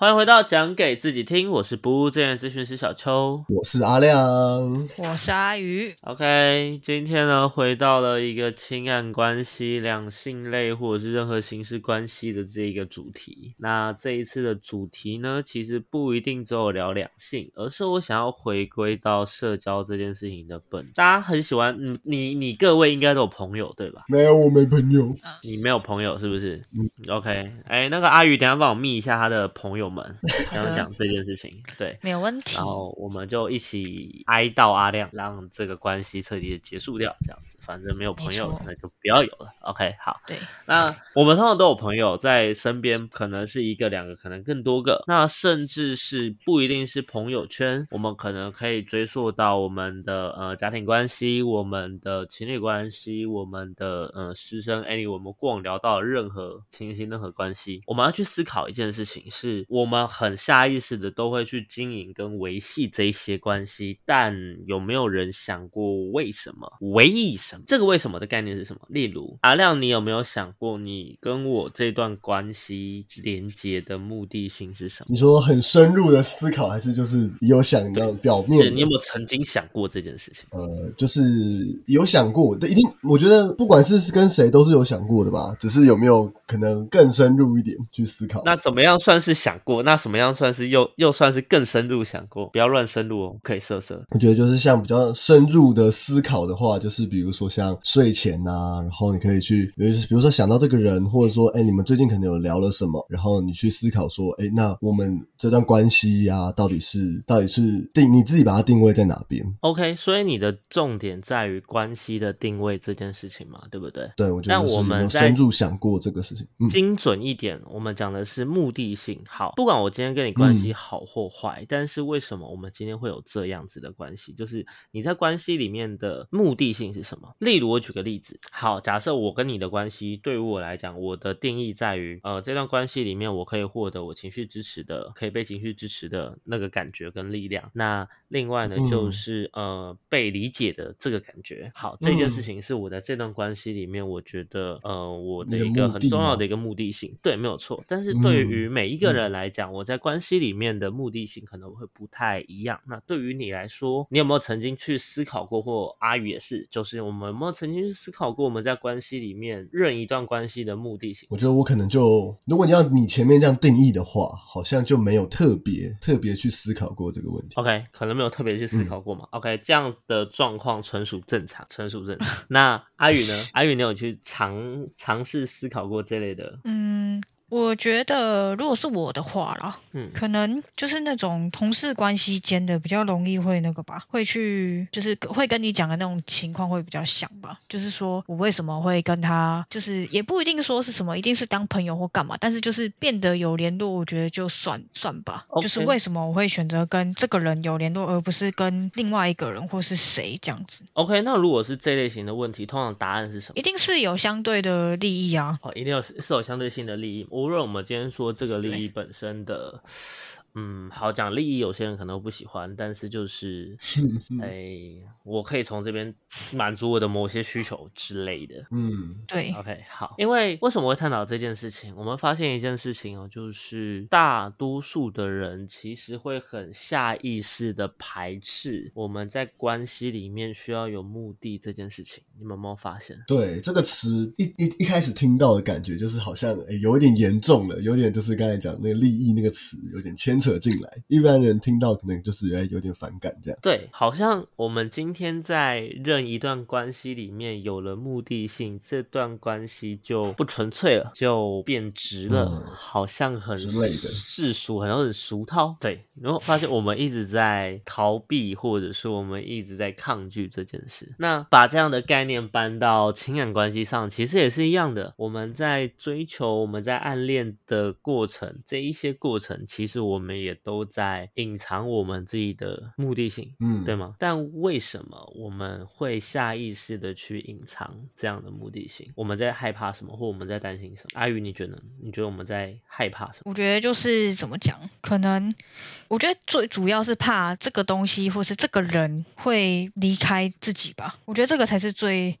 欢迎回到讲给自己听，我是不务正业咨询师小邱。我是阿亮。我是阿鱼，OK，今天呢回到了一个情感关系、两性类或者是任何形式关系的这一个主题。那这一次的主题呢，其实不一定只有聊两性，而是我想要回归到社交这件事情的本。大家很喜欢，你，你你各位应该都有朋友对吧？没有，我没朋友。你没有朋友是不是、o k 哎，那个阿鱼，等一下帮我密一下他的朋友们，然后讲这件事情。对，没有问题然。后我们就一起哀悼阿亮，让这个关系彻底的结束掉，这样子。反正没有朋友那就不要有了。OK，好。对，那我们通常都有朋友在身边，可能是一个、两个，可能更多个。那甚至是不一定是朋友圈，我们可能可以追溯到我们的呃家庭关系、我们的情侣关系、我们的呃师生 any，我们过往聊到的任何情形、任何关系，我们要去思考一件事情，是我们很下意识的都会去经营跟维系这一些关系，但有没有人想过为什么？为什么？这个为什么的概念是什么？例如阿亮，你有没有想过，你跟我这段关系连接的目的性是什么？你说很深入的思考，还是就是有想到表面你有没有曾经想过这件事情？呃，就是有想过，但一定，我觉得不管是跟谁都是有想过的吧，只是有没有可能更深入一点去思考。那怎么样算是想过？那什么样算是又又算是更深入想过？不要乱深入哦，可以色色。我觉得就是像比较深入的思考的话，就是比如说像睡前呐、然后你可以去，比如比如说想到这个人，或者说哎，你们最近可能有聊了什么，然后你去思考说，哎，那我们这段关系呀、到底是到底是定你自己把它定位在哪边？OK，所以你的重点在于关系的定位这件事情嘛，对不对？对，我觉得我们在深入想过这个事情？嗯，精准一点，我们讲的是目的性。好，不管我今天跟你关系好或坏，但是为什么我们今天会有这样子的关系？就是你在关系里面的目的性是什么？例如，我举个例子，好，假设我跟你的关系，对于我来讲，我的定义在于，呃，这段关系里面，我可以获得我情绪支持的，可以被情绪支持的那个感觉跟力量。那另外呢，嗯就是、呃被理解的这个感觉。好，这件事嗯情是我在这段关系里面，我觉得呃我的一个很重要的一个目的性，对，没有错。但是对于嗯每一个嗯人来讲，我在关系里面的目的性可能会不太一样。那对于你来说，你有没有曾经去思考过，或阿宇也是，就是我们有没有曾经去思考过我们在关系里面任一段关系的目的性？我觉得我可能就，如果你要你前面这样定义的话，好像就没有特别特别去思考过这个问题。OK，可能没有特别去思考过嘛。OK，这样的状况纯属正常，纯属正常。那阿宇呢？阿宇，你有去尝尝试思考过这类的？嗯，我觉得如果是我的话啦，嗯可能就是那种同事关系间的比较容易会那个吧，会去就是会跟你讲的那种情况会比较像吧。就是说我为什么会跟他，就是也不一定说是什么，一定是当朋友或干嘛，但是就是变得有联络，我觉得就算算吧。就是为什么我会选择跟这个人有联络，而不是跟另外一个人或是谁这样子，OK，那如果是这类型的问题，通常答案是什么一？定是有相对的利益啊。哦，一定有是是有相对性的利益。无论我们今天说这个利益本身的，嗯，好讲利益，有些人可能不喜欢，但是就是，哎，我可以从这边满足我的某些需求之类的。嗯，对，OK，好，因为为什么会探讨这件事情？我们发现一件事情哦，就是大多数的人其实会很下意识的排斥我们在关系里面需要有目的这件事情。你们有没有发现？对这个词一一一开始听到的感觉，就是好像哎有一点严重了，有点就是刚才讲那个利益那个词有点牵扯进来，一般人听到可能就是诶有点反感这样。对，好像我们今天在任一段关系里面有了目的性，这段关系就不纯粹了，就变直了，嗯好像很世俗，好像很俗套。对，然后发现我们一直在逃避，或者说我们一直在抗拒这件事。那把这样的概念搬到情感关系上，其实也是一样的。我们在追求、我们在暗恋的过程，这一些过程，其实我们们也都在隐藏我们自己的目的性，嗯，对吗？但为什么我们会下意识的去隐藏这样的目的性？我们在害怕什么，或我们在担心什么？阿宇，你觉得？你觉得我们在害怕什么？我觉得就是怎么讲，可能我觉得最主要是怕这个东西或是这个人会离开自己吧。我觉得这个才是最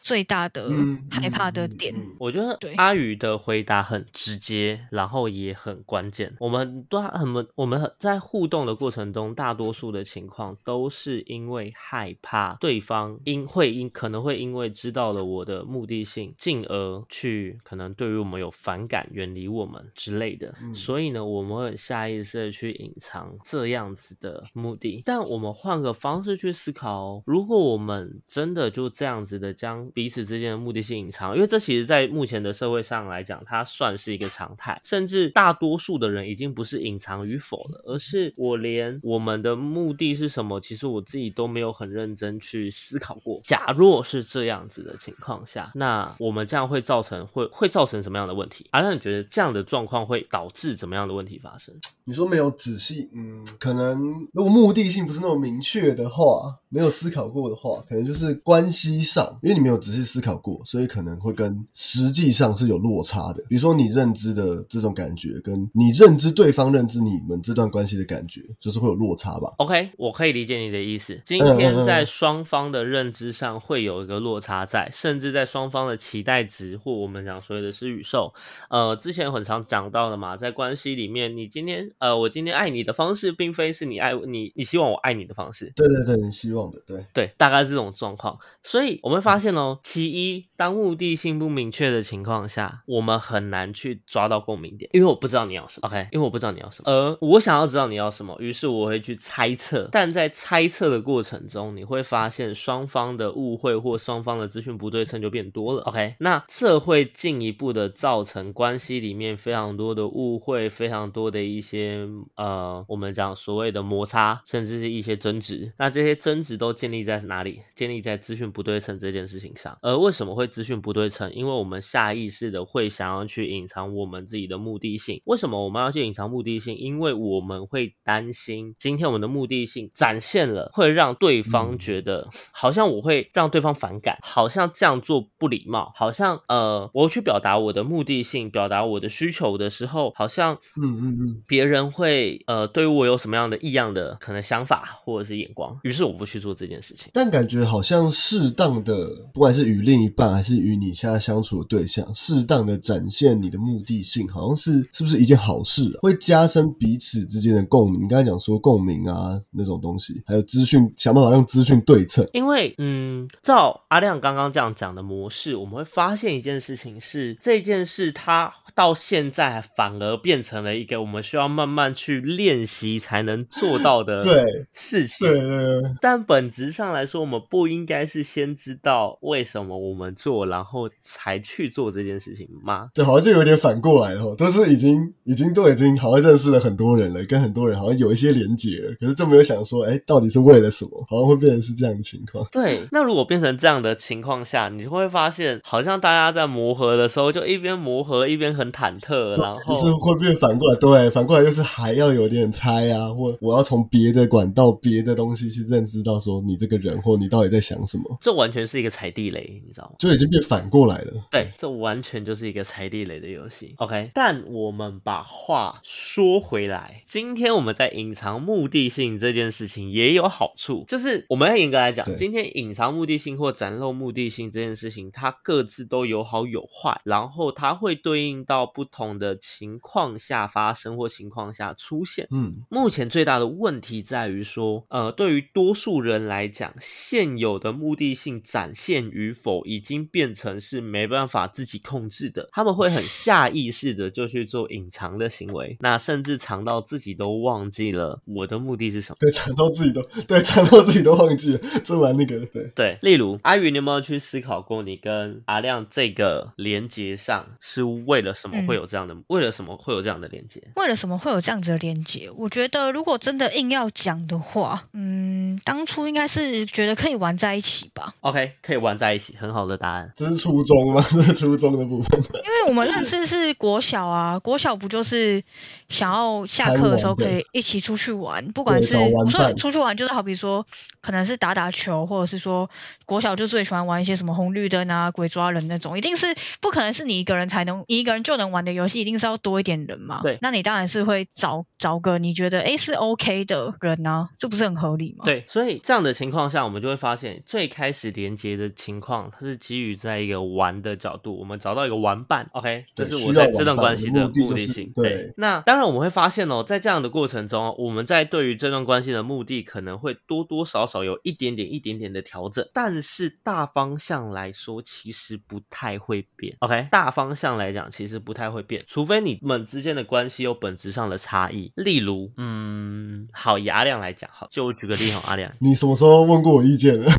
最大的嗯害怕的嗯嗯点。嗯我觉得对阿宇的回答很直接，然后也很关键。我们都很我们在互动的过程中，大多数的情况都是因为害怕对方因会因可能会因为知道了我的目的性，进而去可能对于我们有反感、远离我们之类的。嗯所以呢，我们会下意识的去隐藏这样子的目的。但我们换个方式去思考哦，如果我们真的就这样子的将彼此之间的目的性隐藏，因为这其实在目前的社会上来讲，它算是一个常态，甚至大多数的人已经不是隐藏与否了，而是我连我们的目的是什么，其实我自己都没有很认真去思考过。假若是这样子的情况下，那我们这样会造成会会造成什么样的问题？而让你觉得这样的状况会导致怎么样的问题发生？你说没有仔细，嗯，可能如果目的性不是那么明确的话，没有思考过的话，可能就是关系上，因为你没有仔细思考过，所以可能会跟实际上是有落差的。比如说你认知的这种感觉，跟你认知对方认知你们这段关系的感觉，就是会有落差吧。OK，我可以理解你的意思。今嗯天在双方的认知上会有一个落差在，甚至在双方的期待值或我们讲所谓的是宇宙，呃，之前很常讲到的嘛，在关系里面，你今天呃，我今天爱你的方式，并非是你爱你，你希望我爱你的方式，对对对，你希望对，对，大概这种状况。所以我们发现哦，其一，当目的性不明确的情况下，我们很难去抓到共鸣点，因为我不知道你要什么。OK，因为我不知道你要什么，而我想要知道你要什么，于是我会去猜测。但在猜测的过程中，你会发现双方的误会或双方的资讯不对称就变多了。OK，那这会进一步的造成关系里面非常多的误会，非常多的一些呃，我们讲所谓的摩擦，甚至是一些争执。那这些争执都建立在哪里？建立在资讯不对称这件事情上。而为什么会资讯不对称？因为我们下意识的会想要去隐藏我们自己的目的性。为什么我们要去隐藏目的性？因为我们会担心今天我们的目的性展现了，会让对方嗯觉得好像我会让对方反感，好像这样做不礼貌，好像呃，我去表达我的目的性，表达我的需求的时候，好像嗯嗯嗯，别人会呃对我有什么样的异样的可能想法或者是眼光，于是我不去做这件事情。但感觉好像适当的，不管是与另一半还是与你现在相处的对象，适当的展现你的目的性，好像是是不是一件好事啊？会加深彼此之间的共鸣。你刚才讲说共鸣啊那种东西，还有资讯，想办法让资讯对称。因为，嗯，照阿亮刚刚这样讲的模式，我们会发现一件事情是，这件事它到现在反而变成了一个我们需要慢慢去练习才能做到的 对事情。对对对，但本质上来说，我们不应该是先知道为什么我们做，然后才去做这件事情吗？对，好像就有点反过来了哦，都是已经已经都已经好像认识了很多人了，跟很多人好像有一些连结了，可是就没有想说，哎，到底是为了什么？好像会变成是这样的情况。对，那如果变成这样的情况下，你会发现，好像大家在磨合的时候，就一边磨合一边很忐忑，然后就是会变反过来，对，反过来就是还要有点猜啊，或我要从别的管道、别的东西去认知到说你这个人或你到底在想什么，这完全是一个踩地雷，你知道吗？就已经变反过来了。对，这完全就是一个踩地雷的游戏。OK，但我们把话说回来，今天我们在隐藏目的性这件事情也有好处，就是我们要严格来讲，今天隐藏目的性或展露目的性这件事情，它各自都有好有坏，然后它会对应到不同的情况下发生或情况下出现。嗯，目前最大的问题在于说，呃，对于多数人来讲，现有的目的性展现与否，已经变成是没办法自己控制的。他们会很下意识的就去做隐藏的行为，那甚至藏到自己都忘记了我的目的是什么。对，藏到自己都对，藏到自己都忘记了，这蛮那个的，对。对，例如阿宇，你有没有去思考过，你跟阿亮这个连接上是为了什么会有这样的？为了什么会有这样的连接？为了什么会有这样子的连接？我觉得如果真的硬要讲的话，嗯，当初应该是觉得可以玩在一起吧，OK，可以玩在一起，很好的答案。这是初中吗？这是初中的部分。因为我们认识是国小啊，国小不就是想要下课的时候可以一起出去玩，不管是我说出去玩，就是好比说可能是打打球，或者是说国小就最喜欢玩一些什么红绿灯啊、鬼抓人那种，一定是不可能是你一个人才能，你一个人就能玩的游戏，一定是要多一点人嘛。对，那你当然是会找找个你觉得哎是 OK 的人啊，这不是很合理吗？对，所以这样的情况下，我们就会发现最开始连接的情况，它是基于在一个玩的角度，我们找到一个玩伴，OK，这是我在这段关系的目的性。对，那当然我们会发现哦，在这样的过程中，我们在对于这段关系的目的可能会多多少少有一点点、一点点的调整，但是大方向来说，其实不太会变。OK，大方向来讲，其实不太会变，除非你们之间的关系有本质上的差异。例如，嗯，好，以阿亮来讲，好，就我举个例哈，阿亮，你什么时候问过我意见 了？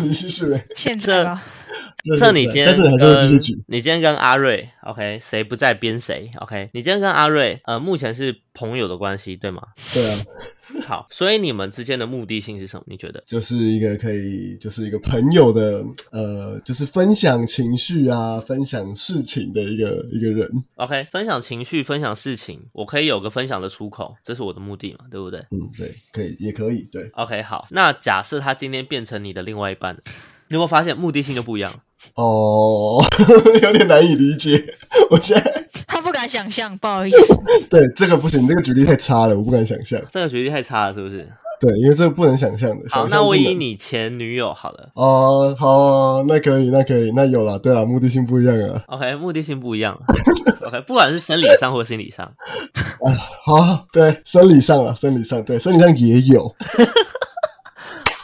你继续呗。现在吧。这你今天跟你今天跟阿瑞，OK，谁不在编谁，OK，你今天跟阿瑞，呃，目前是朋友的关系，对吗？对啊。好，所以你们之间的目的性是什么？你觉得？就是一个可以，就是一个朋友的，呃，就是分享情绪啊，分享事情的一个一个人。OK，分享情绪，分享事情，我可以有个分享的出口，这是我的目的嘛，对不对？嗯，对，可以，也可以，对。OK，好，那假设他今天变成你的另外一半，你有没有发现目的性就不一样？哦，有点难以理解，我现在。想象，不好意思。对，这个不行，这个举例太差了，我不敢想象。这个举例太差了，是不是？对，因为这个不能想象的。好，那我以你前女友好了。哦，好，那可以，那可以，那有了。对了，目的性不一样啊。OK，目的性不一样。OK，不管是生理上或心理上。啊，好，对，生理上啊，生理上，对，生理上也有。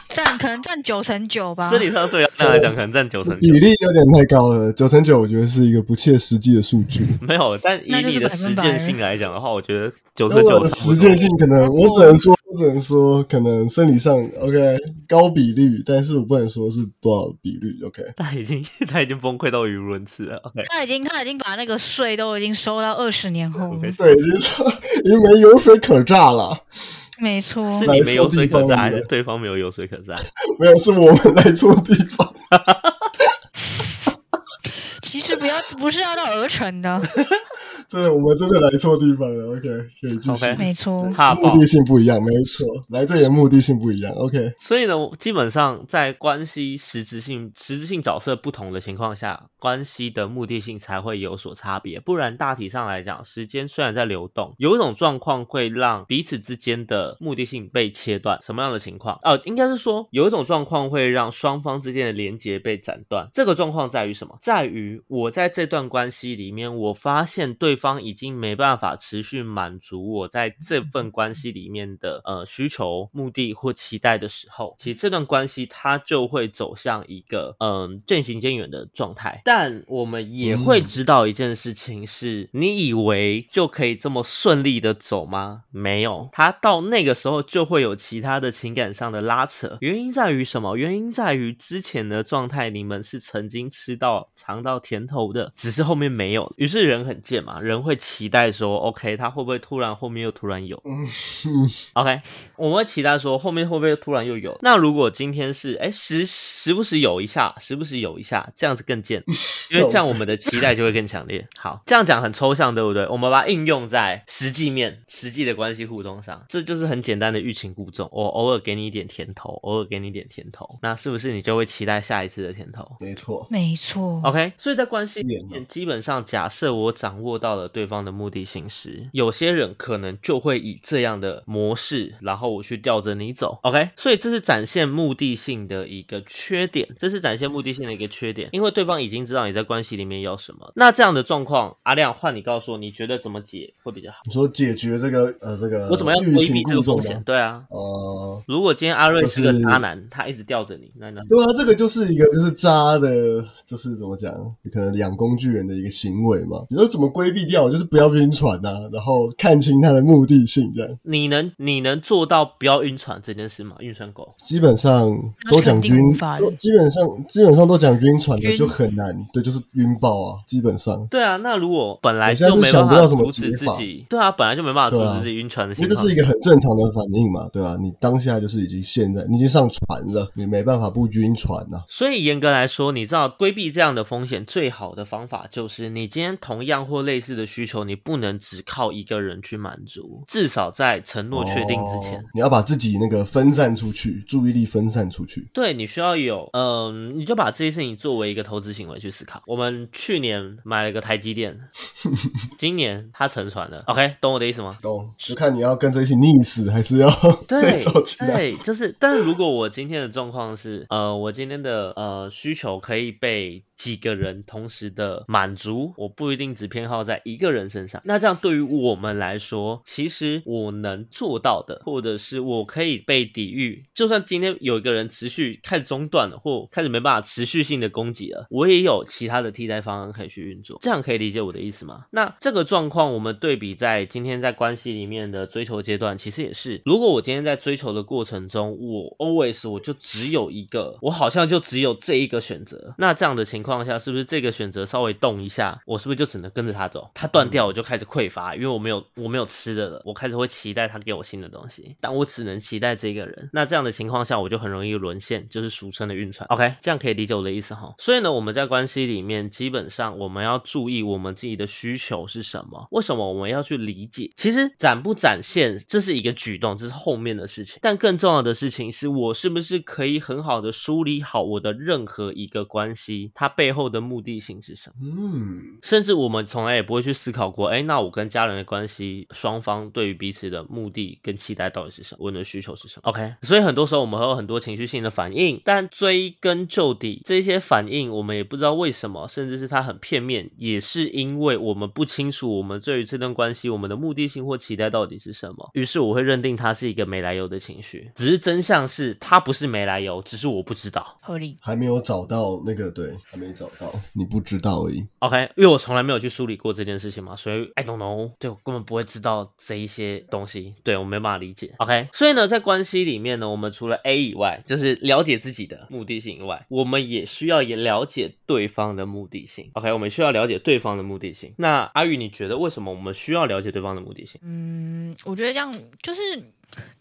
占可能占九成九吧，生理上对那来讲可能占九成九，比例有点太高了。九成九我觉得是一个不切实际的数据。没有，但以你的实践性来讲的话，我觉得九成九。实践性可能我只能说，我只能说可能生理上 OK 高比率，但是我不能说是多少比率 OK。他已经他已经崩溃到语无伦次了 OK。他已经他已经把那个税都已经收到二十年后，对，已经说已经没油水可榨了。没错，是你没有水可榨，还是对方没有油水可榨？没有，是我们来错地方。不是要到鹅城的。真的，我们真的来错地方了。OK，可以继续。没错，目的性不一样，没错，来这里的目的性不一样。OK，所以呢，基本上在关系实质性、实质性角色不同的情况下，关系的目的性才会有所差别。不然，大体上来讲，时间虽然在流动，有一种状况会让彼此之间的目的性被切断。什么样的情况？哦，应该是说有一种状况会让双方之间的连接被斩断。这个状况在于什么？在于我在这段关系里面，我发现对。方已经没办法持续满足我在这份关系里面的呃需求、目的或期待的时候，其实这段关系它就会走向一个嗯渐行渐远的状态。但我们也会知道一件事情是：你以为就可以这么顺利的走吗？没有，他到那个时候就会有其他的情感上的拉扯。原因在于什么？原因在于之前的状态你们是曾经吃到尝到甜头的，只是后面没有。于是人很贱嘛。人会期待说，OK，他会不会突然后面又突然有？嗯，OK，我们会期待说后面会不会突然又有？那如果今天是哎时时不时有一下，时不时有一下，这样子更贱，因为这样我们的期待就会更强烈。好，这样讲很抽象，对不对？我们把它应用在实际面、实际的关系互动上，这就是很简单的欲擒故纵。我偶尔给你一点甜头，偶尔给你一点甜头，那是不是你就会期待下一次的甜头？没错，没错。OK，所以在关系基本上假设我掌握到了。对方的目的性时，有些人可能就会以这样的模式，然后我去吊着你走，OK？所以这是展现目的性的一个缺点，这是展现目的性的一个缺点，因为对方已经知道你在关系里面要什么。那这样的状况，阿亮换你告诉我，你觉得怎么解会比较好？你说解决这个呃这个，我怎么样规避这个风险？对啊，呃，如果今天阿瑞是个渣男，他一直吊着你，那那对啊，这个就是一个就是渣的，就是怎么讲，可能养工具人的一个行为嘛。你说怎么规避？掉就是不要晕船呐，然后看清它的目的性，这样。你能你能做到不要晕船这件事吗？晕船狗基本上都讲晕，基本上基本上都讲晕船的就很难，对，就是晕爆啊，基本上。对啊，那如果本来就没办法阻止自己，对啊，本来就没办法阻止自己晕船的，因为这是一个很正常的反应嘛，对啊？你当下就是已经现在你已经上船了，你没办法不晕船呐。所以严格来说，你知道规避这样的风险最好的方法就是，你今天同样或类似的需求，你不能只靠一个人去满足，至少在承诺确定之前。哦你要把自己那个分散出去，注意力分散出去。对你需要有，嗯、你就把这些事情作为一个投资行为去思考。我们去年买了个台积电，今年它沉船了。OK，懂我的意思吗？懂？就看你要跟着一起溺死，还是要对。对，就是，但是如果我今天的状况是，呃，我今天的呃需求可以被几个人同时的满足，我不一定只偏好在一个人身上。那这样对于我们来说，其实我能做到的，或者是我可以被抵御，就算今天有一个人持续开始中断了，或开始没办法持续性的攻击了，我也有其他的替代方案可以去运作。这样可以理解我的意思吗？那这个状况，我们对比在今天在关系里面的追求阶段，其实也是，如果我今天在追求的过程中，我 always 我就只有一个，我好像就只有这一个选择。那这样的情况下，是不是这个选择稍微动一下，我是不是就只能跟着他走？他断掉，我就开始匮乏，因为我没有我没有吃的了，我开始会期待他给我新的东西，但我只能期待这个人。那这样的情况下，我就很容易沦陷，就是俗称的晕船。OK，这样可以理解我的意思哈。所以呢，我们在关系里面，基本上我们要注意我们自己的需求是什么，为什么我们要去理解？其实展不展现这是一个举动，这是后面的事情。但更重要的事情是我是不是可以很好的梳理好我的任何一个关系，它背后的目的性是什么？嗯，甚至我们从来也不会去思考过，哎，那我跟家人的关系，双方对于彼此的目的跟期待到底是什么，我们的需求是什么？OK，所以很多时候我们会有很多情绪性的反应，但追根究底，这些反应我们也不知道为什么，甚至是它很片面，也是因为我们不清楚我们对于这段关系我们的目的性或期待到底是什么，于是我会认定它是一个没来由的情绪，只是真相是它不是没来由，只是我不知道。合理。还没有找到那个，对，还没找到，你不知道而已。OK，因为我从来没有去梳理过这件事情嘛，所以 I don't know，对我根本不会知道这一些东西，对我没办法理解。OK，所以呢，在关系里面呢，我们除了 A 以外，就是了解自己的目的性以外，我们也需要也了解对方的目的性。OK，我们需要了解对方的目的性。那阿宇，你觉得为什么我们需要了解对方的目的性？嗯，我觉得这样就是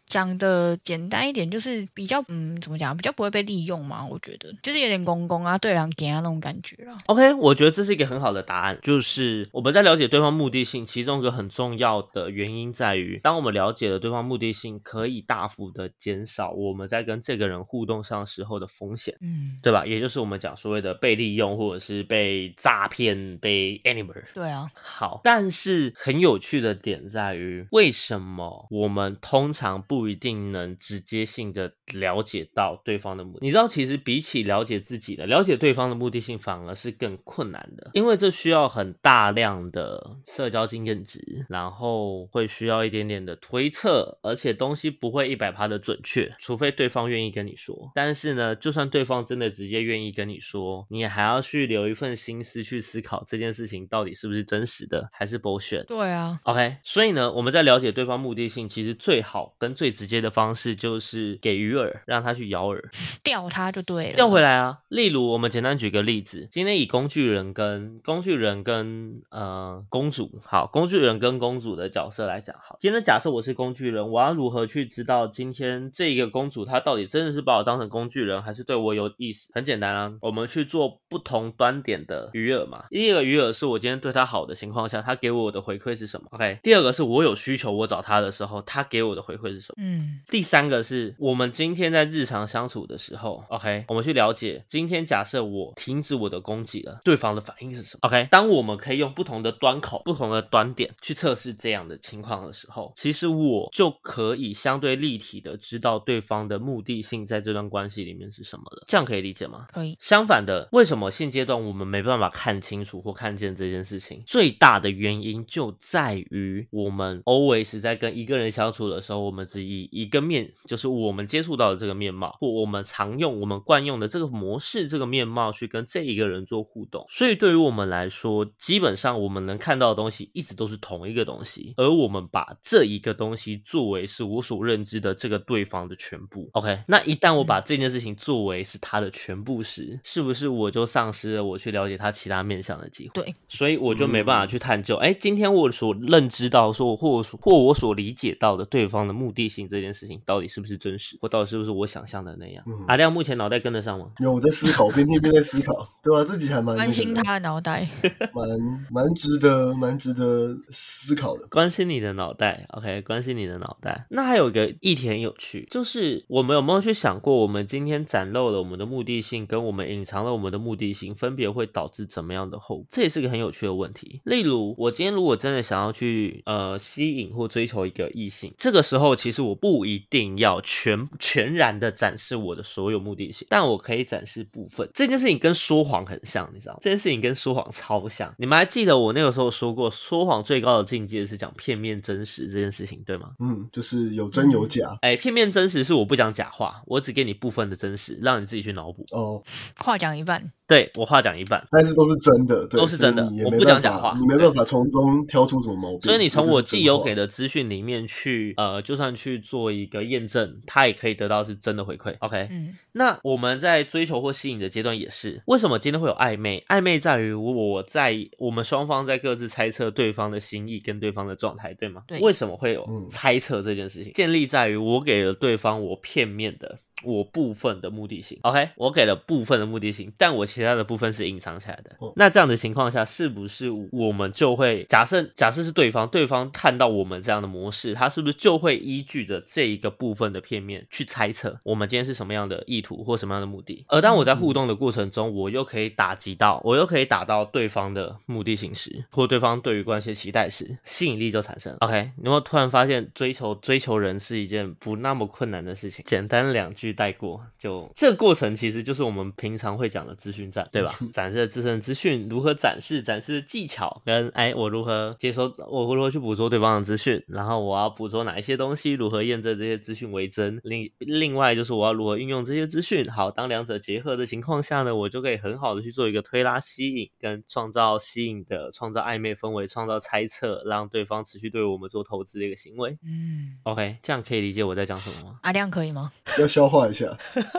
讲的简单一点，就是比较嗯，怎么讲，比较不会被利用嘛。我觉得就是有点公公啊，对人给啊那种感觉啦。OK，我觉得这是一个很好的答案，就是我们在了解对方目的性，其中一个很重要的原因在于，当我们了解了对方目的性，可以大幅的减少我们在跟这个人互动上时候的风险，嗯，对吧？也就是我们讲所谓的被利用，或者是被诈骗、被 animal。对啊，好，但是很有趣的点在于，为什么我们通常常不一定能直接性的了解到对方的目的？你知道，其实比起了解自己的，了解对方的目的性反而是更困难的，因为这需要很大量的社交经验值，然后会需要一点点的推测，而且东西不会一百趴的准确，除非对方愿意跟你说。但是呢，就算对方真的直接愿意跟你说，你还要去留一份心思去思考这件事情到底是不是真实的，还是 bullshit。对啊，OK，所以呢，我们在了解对方目的性，其实最好跟最直接的方式就是给鱼饵，让他去咬饵，钓他就对了。钓回来啊。例如，我们简单举个例子，今天以工具人跟工具人跟呃公主，好，工具人跟公主的角色来讲，好，今天假设我是工具人，我要如何去知道今天这个公主她到底真的是把我当成工具人，还是对我有意思？很简单啊，我们去做不同端点的鱼饵嘛。第一个鱼饵是我今天对她好的情况下，她给我的回馈是什么？OK，第二个是我有需求，我找她的时候，她给我的回馈是什么？嗯，第三个是我们今天在日常相处的时候，OK，我们去了解今天假设我停止我的攻击了，对方的反应是什么？OK，当我们可以用不同的端口、不同的端点去测试这样的情况的时候，其实我就可以相对立体的知道对方的目的性在这段关系里面是什么了。这样可以理解吗？可以。相反的，为什么现阶段我们没办法看清楚或看见这件事情？最大的原因就在于我们 always 在跟一个人相处的时候，我们只以一个面，就是我们接触到的这个面貌，或我们常用、我们惯用的这个模式、这个面貌去跟这一个人做互动。所以对于我们来说，基本上我们能看到的东西一直都是同一个东西，而我们把这一个东西作为是我所认知的这个对方的全部。OK，那一旦我把这件事情作为是他的全部时，是不是我就丧失了我去了解他其他面向的机会？对，所以我就没办法去探究，哎、今天我所认知到说，或我所或我所理解到的对方的目的性这件事情到底是不是真实，或到底是不是我想象的那样。嗯阿亮目前脑袋跟得上吗？有我在思考，边听边在思考，对吧、自己还蛮关心他的脑袋。蛮蛮值得蛮值得思考的。关心你的脑袋，OK，关心你的脑袋。那还有一个议题很有趣，就是我们有没有去想过，我们今天展露了我们的目的性，跟我们隐藏了我们的目的性，分别会导致怎么样的后果？这也是个很有趣的问题。例如，我今天如果真的想要去呃吸引或追求一个异性，这个时候其实我不一定要全全然的展示我的所有目的性，但我可以展示部分。这件事情跟说谎很像，你知道吗？这件事情跟说谎超像。你们还记得我那个时候说过，说谎最高的境界是讲片面真实这件事情，对吗？嗯，就是有真有假哎，片面真实是我不讲假话，我只给你部分的真实，让你自己去脑补。哦，话讲一半，对我话讲一半，但是都是真的，对都是真的我不讲假话你没办法从中挑出什么毛病。所以你从我既有给的，资讯里面去，呃，就算去做一个验证，它也可以得到是真的回馈。OK，嗯，那我们在追求或吸引的阶段也是，为什么今天会有暧昧？暧昧在于我在我们双方在各自猜测对方的心意跟对方的状态，对吗？对为什么会有嗯猜测这件事情？建立在于我给了对方我片面的。我部分的目的性，OK，我给了部分的目的性，但我其他的部分是隐藏起来的。哦那这样的情况下，是不是我们就会假设假设是对方，对方看到我们这样的模式，他是不是就会依据着这一个部分的片面去猜测我们今天是什么样的意图或什么样的目的？而当我在互动的过程中，我又可以打击到，我又可以打到对方的目的性时，或对方对于关系的期待时，吸引力就产生了。OK，你会突然发现追求追求人是一件不那么困难的事情？简单两句带过，就这个过程其实就是我们平常会讲的资讯战，对吧？展示自身的资讯如何展示，展示的技巧跟哎我如何接收，我如何去捕捉对方的资讯，然后我要捕捉哪一些东西，如何验证这些资讯为真。另另外就是我要如何运用这些资讯。好，当两者结合的情况下呢，我就可以很好的去做一个推拉、吸引跟创造吸引的、创造暧昧氛围、创造猜测，让对方持续对我们做投资的一个行为。嗯，OK，这样可以理解我在讲什么吗？阿亮可以吗？要消化一下。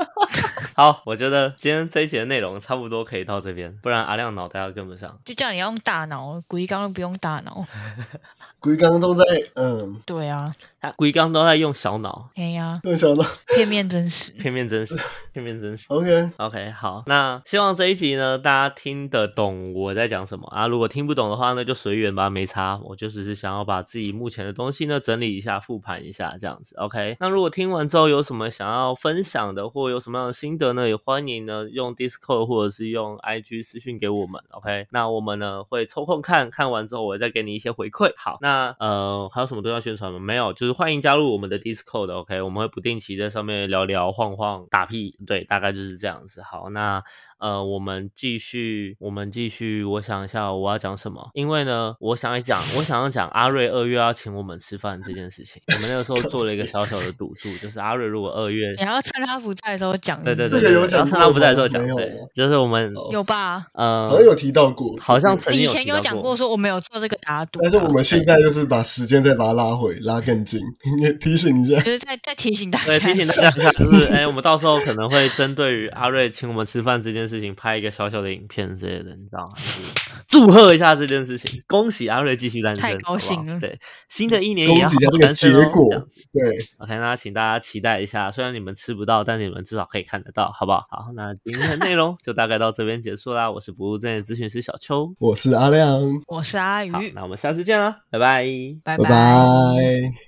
好，我觉得今天这一节的内容差不多可以到这边，不然阿亮脑袋要跟不上。就叫你要用大脑，鬼刚都不用大脑。鬼刚都在嗯，对啊，他龟刚都在用小脑，哎呀，用小脑片面真实。片面真实，片面真实。OK，OK，好，那希望这一集呢，大家听得懂我在讲什么啊。如果听不懂的话呢，就随缘吧，没差。我就只是想要把自己目前的东西呢整理一下，复盘一下这样子。OK，那如果听完之后有什么想要分享的，或有什么样的心得呢，也欢迎呢用 Discord 或者是用 IG 私讯给我们。OK，那我们呢会抽空看看完之后，我再给你一些回馈。好，那呃还有什么都要宣传吗？没有，就是欢迎加入我们的 Discord。OK，我们会不定期在上面聊聊、晃晃、打屁，对，大概就是这样子。好，那呃，我们继续，我们继续。我想一下，我要讲什么？因为呢，我想一讲，我想要讲阿瑞二月要请我们吃饭这件事情。我们那个时候做了一个小小的赌注，就是阿瑞如果二月你，还要趁他不在的时候讲。对对对对，这个有讲然后趁他不在的时候讲，对，就是我们哦有吧？呃好，像有提到过，好像曾经以前有讲过，说我们有做这个打赌，但是我们现在就是把时间再把它拉回，拉更近，提醒一下。就是再再提醒大家对，一下，提醒大家一下，就是 哎、我们到时候可能会针对于阿瑞请我们吃饭这件事情拍一个小小的影片之类的，你知道吗？就是祝贺一下这件事情，恭喜阿瑞继续单身，太高兴了好不好对，新的一年也要好好喜一下这个单身哦结果这样子，对，OK，那请大家期待一下，虽然你们吃不到，但你们至少可以看得到，好不好？好，那今天的内容就大概到这边结束啦。我是不务正业咨询师小邱，我是阿亮，我是阿好鱼，，那我们下次见啦，拜拜。拜拜拜。